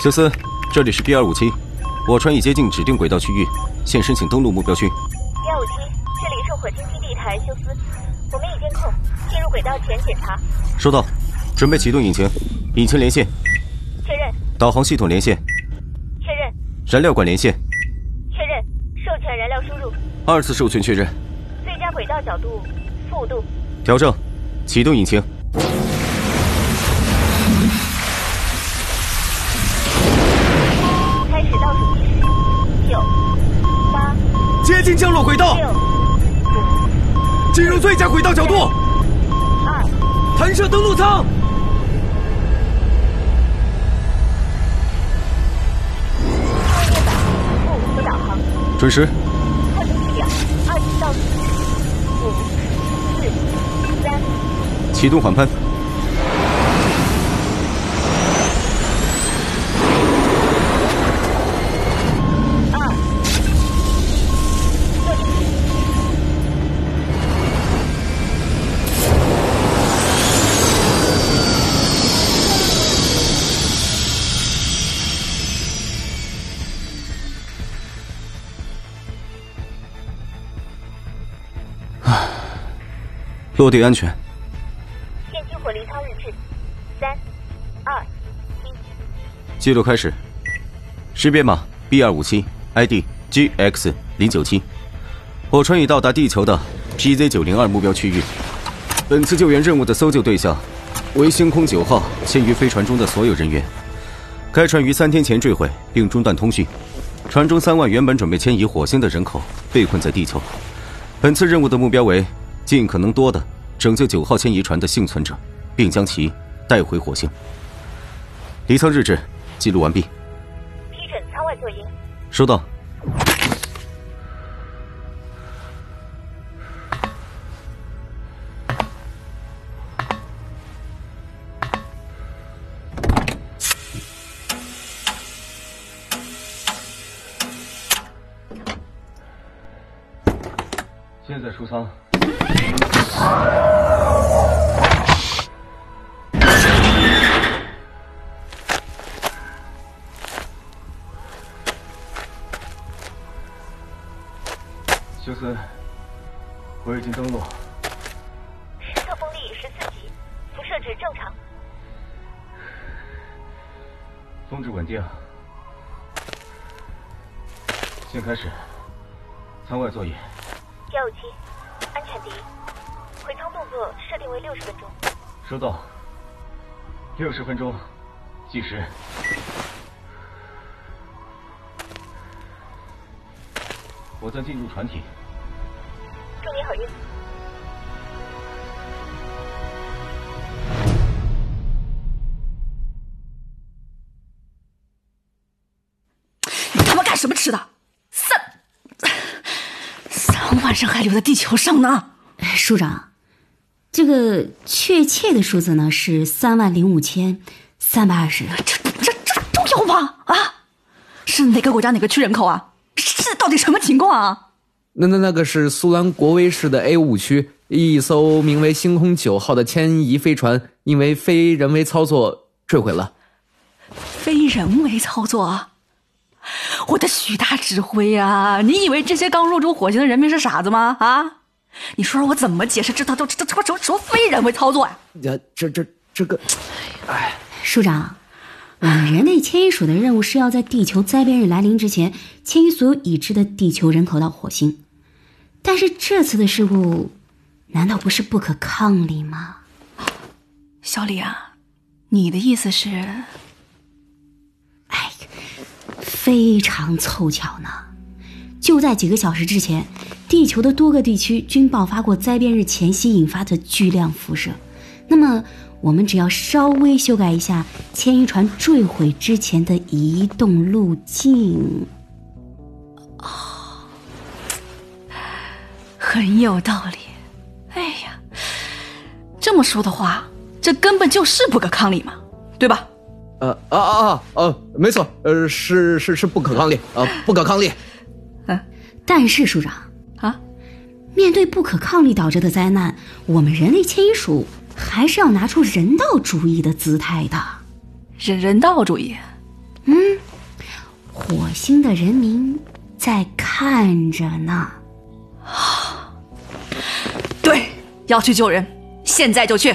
休斯，这里是 B 二五七，我船已接近指定轨道区域，现申请登陆目标区。B 二五七，这里是火星基地台，休斯，我们已监控，进入轨道前检查。收到，准备启动引擎，引擎连线。确认。导航系统连线。确认。燃料管连线。确认。授权燃料输入。二次授权确认。最佳轨道角度负度。调整，启动引擎。接近降落轨道，进入最佳轨道角度。二，弹射登陆舱。导航。准时。测试仪表，二级倒数，五、四、三。启动缓喷。落地安全。电机火力舱日志：三、二、一。记录开始。识别码：B 二五七，ID GX 零九七。火船已到达地球的 PZ 九零二目标区域。本次救援任务的搜救对象为星空九号千余飞船中的所有人员。该船于三天前坠毁并中断通讯。船中三万原本准备迁移火星的人口被困在地球。本次任务的目标为。尽可能多的拯救九号迁移船的幸存者，并将其带回火星。离舱日志记录完毕。批准舱外作业。收到。现在出舱。休斯，我已经登陆。实测风力十四级，辐射值正常。峰值稳定。先开始，舱外作业。幺五七。安全第一，回舱动作设定为六十分钟。收到。六十分钟，计时。我将进入船体。祝你好运。你他妈干什么吃的？晚上还留在地球上呢，署长，这个确切的数字呢是三万零五千三百二十。这这这重要吗？啊，是哪个国家哪个区人口啊？是到底什么情况啊？那那那个是苏兰国威市的 A 五区，一艘名为“星空九号”的迁移飞船因为非人为操作坠毁了。非人为操作？我的许大指挥呀！你以为这些刚入住火星的人民是傻子吗？啊！你说说我怎么解释这他都这这什么什么非人为操作呀？呀，这这这个，哎，署长，我们人类迁移署的任务是要在地球灾变日来临之前迁移所有已知的地球人口到火星，但是这次的事故难道不是不可抗力吗？小李啊，你的意思是？非常凑巧呢，就在几个小时之前，地球的多个地区均爆发过灾变日前夕引发的巨量辐射。那么，我们只要稍微修改一下迁移船坠毁之前的移动路径，哦，很有道理。哎呀，这么说的话，这根本就是不可抗力嘛，对吧？呃啊啊啊呃，没错，呃是是是不可抗力啊，不可抗力。嗯，但是署长啊，面对不可抗力导致的灾难，我们人类迁移署还是要拿出人道主义的姿态的。人人道主义？嗯，火星的人民在看着呢。啊对，要去救人，现在就去。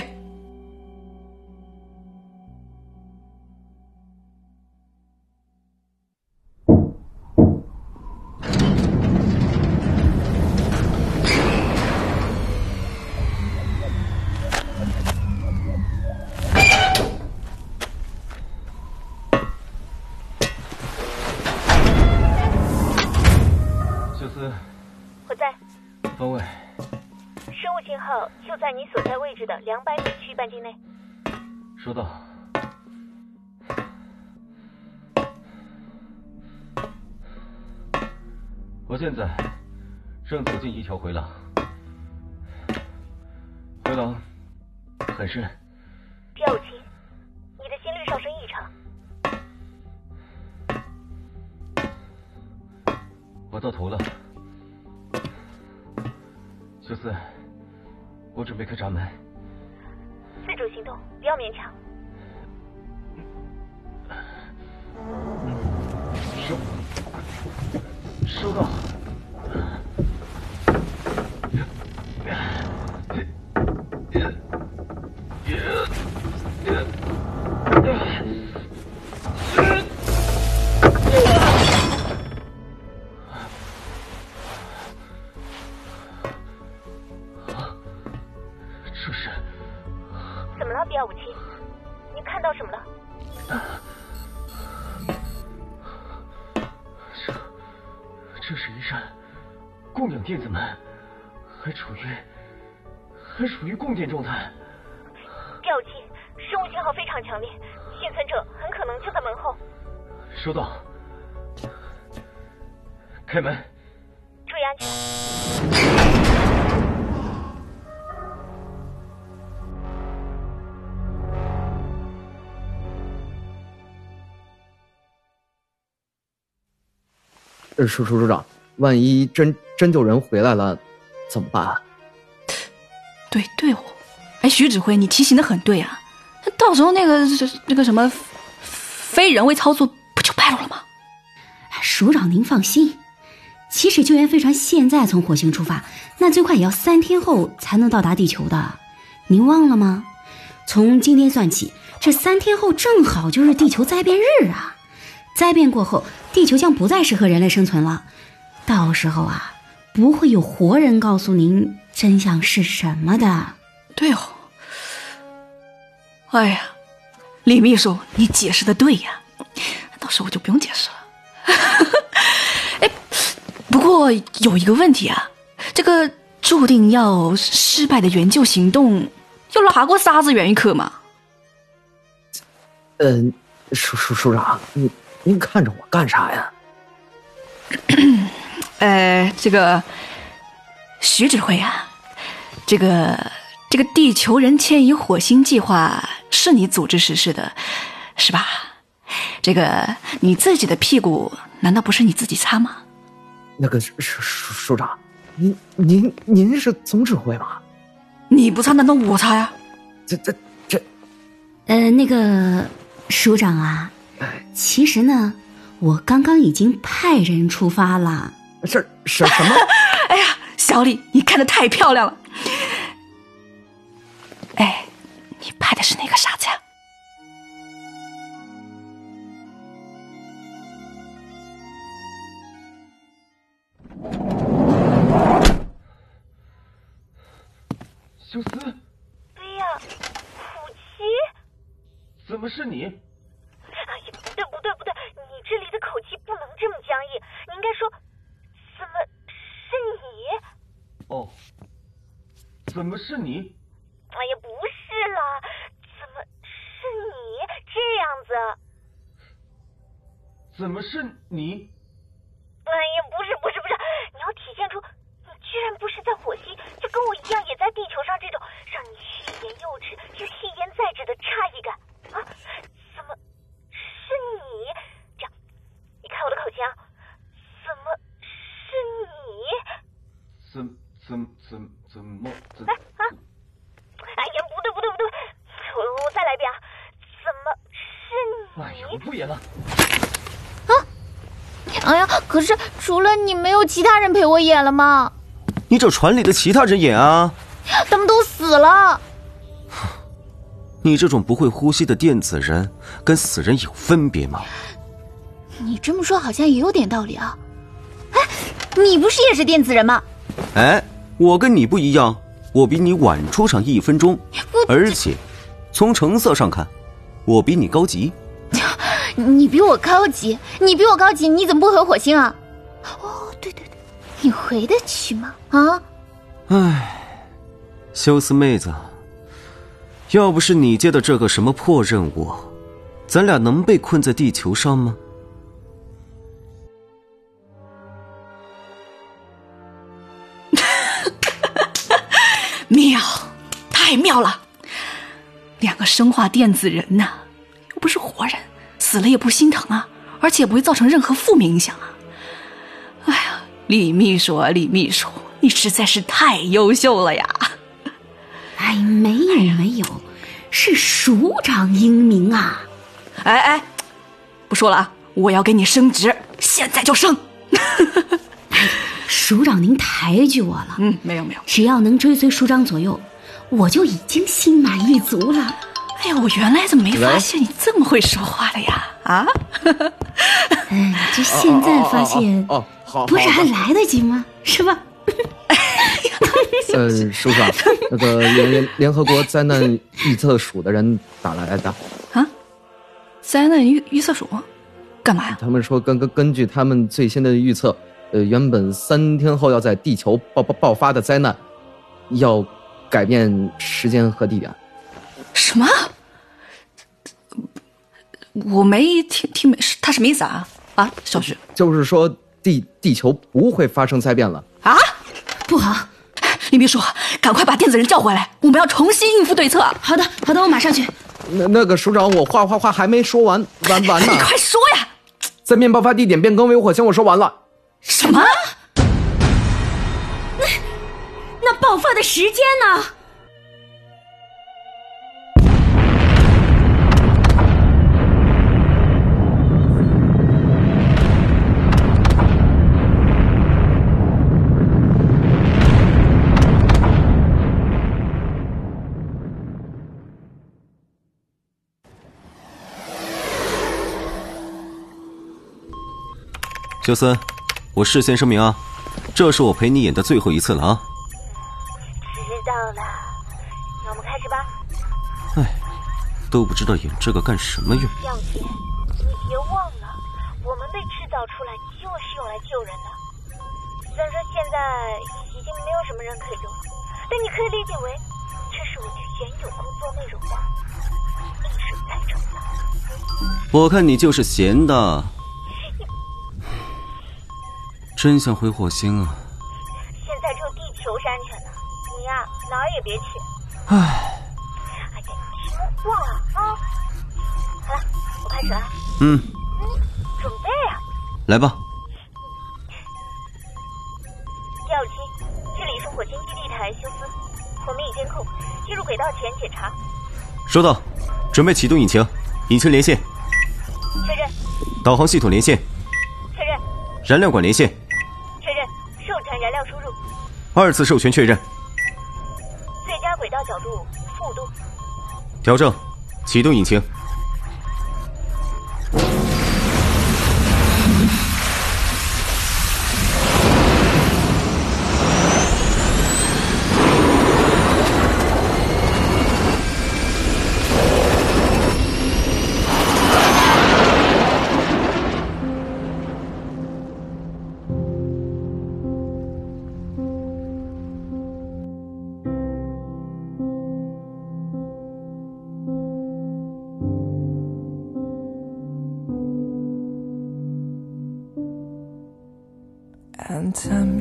收到。我现在正走进一条回廊，回廊很深，第二你的心率上升异常。我到头了。休斯，我准备开闸门。行动，不要勉强。收，收到。供氧电子门，还处于还处于供电状态。比尔武七，生物信号非常强烈，幸存者很可能就在门后。收到。开门。注意安全。呃，署署署长，万一真真救人回来了，怎么办啊？对对哦，哎，徐指挥，你提醒的很对啊，那到时候那个那个什么非人为操作不就败露了吗？署长您放心，即使救援飞船现在从火星出发，那最快也要三天后才能到达地球的，您忘了吗？从今天算起，这三天后正好就是地球灾变日啊！灾变过后，地球将不再适合人类生存了，到时候啊，不会有活人告诉您真相是什么的。对哦，哎呀，李秘书，你解释的对呀，到时候我就不用解释了。哎，不过有一个问题啊，这个注定要失败的援救行动，有哪个傻子愿意去嘛？嗯，署署署长，您您看着我干啥呀？呃，这个徐指挥啊，这个这个地球人迁移火星计划是你组织实施的，是吧？这个你自己的屁股难道不是你自己擦吗？那个署署署长，您您您是总指挥吗？你不擦，难道我擦呀？这这这，呃，那个署长啊，其实呢，我刚刚已经派人出发了。是是什么？哎呀，小李，你看的太漂亮了。哎，你拍的是哪个傻子呀？修斯，比尔武七？怎么是你？哎呀，不对不对不对，你这里的口气不能这么僵硬，你应该说，怎么是你？哦，怎么是你？哎呀，不是啦，怎么是你这样子？怎么是你？哎呀，不是不是不是，你要体现出你居然不是在火星，就跟我一样也在地球上这种让你欲言又止又欲言再止的诧异感啊！怎么是你？这样，你看我的口型啊，怎么是你？怎怎怎怎么怎？哎啊！哎呀，不对不对不对，我我再来一遍啊！怎么是你？哎呀，我不演了。啊哎呀，可是除了你，没有其他人陪我演了吗？你找船里的其他人演啊！他们都死了。你这种不会呼吸的电子人，跟死人有分别吗？你这么说好像也有点道理啊。哎，你不是也是电子人吗？哎，我跟你不一样，我比你晚出场一分钟，而且从成色上看，我比你高级。你比我高级？你比我高级？你怎么不回火星啊？哦，对对对，你回得去吗？啊？唉，休斯妹子，要不是你接的这个什么破任务，咱俩能被困在地球上吗？妙，太妙了！两个生化电子人呐，又不是活人，死了也不心疼啊，而且不会造成任何负面影响啊。哎呀，李秘书啊，李秘书，你实在是太优秀了呀！哎，没有没有，是署长英明啊！哎哎，不说了啊，我要给你升职，现在就升！署长，您抬举我了。嗯，没有没有，只要能追随署长左右，我就已经心满意足了。哎呀，我原来怎么没发现你这么会说话的呀？啊？哎，这现在发现，哦，好，不是还来得及吗？是吧？呃，署长，那个联联联合国灾难预测署的人打来的，啊？灾难预预测署？干嘛呀？他们说根根根据他们最新的预测，呃，原本三天后要在地球爆爆爆发的灾难，要改变时间和地点。什么？我没听听没，他什么意思啊？啊，小徐，就是说地地球不会发生灾变了。啊？不好！李秘书，赶快把电子人叫回来，我们要重新应付对策。好的，好的，我马上去。那那个署长，我话话话还没说完，完完呢你。快说呀！灾变爆发地点变更为火星，我说完了。什么？那那爆发的时间呢？休森，我事先声明啊，这是我陪你演的最后一次了啊！知道了，那我们开始吧。哎，都不知道演这个干什么用。向姐，你别忘了，我们被制造出来就是用来救人的。虽然说现在已经没有什么人可以用，但你可以理解为这是我去原有工作内容的逆水再成的。我看你就是闲的，真想回火星啊！现在只有地球是安全的，你呀、哪儿也别去。唉，哎呀，你听话啊！好了，我开始了，嗯，准备啊！来吧。幺五七，这里是火星基地台休斯，我们已监控，进入轨道前检查，收到，准备启动引擎，引擎连线，确认，导航系统连线，确认，燃料管连线，二次授权确认，最佳轨道角度负度，调整，启动引擎。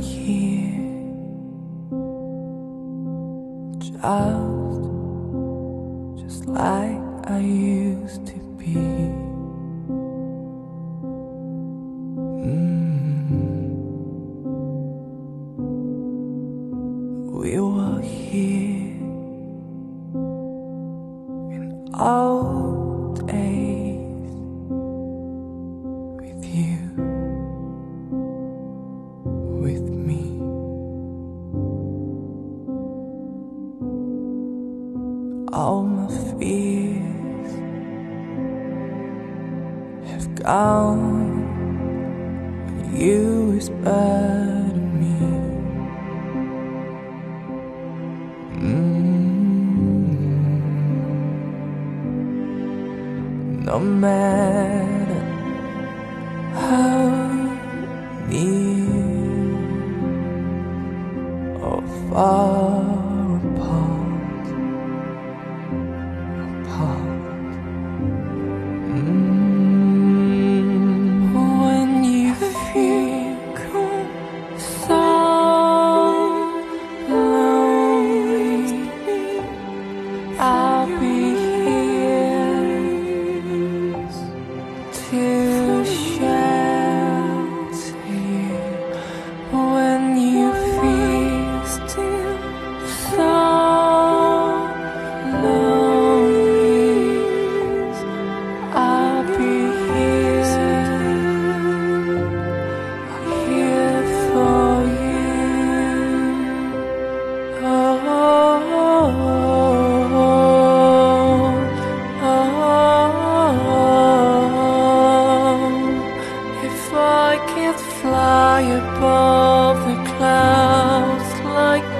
And here just just like I used to be. Mm. We were here in old No matter how near or far.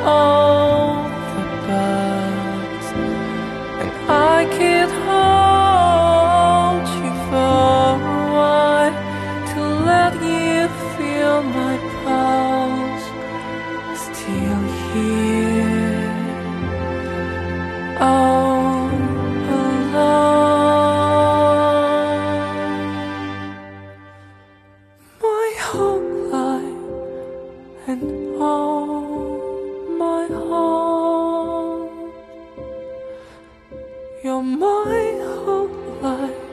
Oh. my whole life.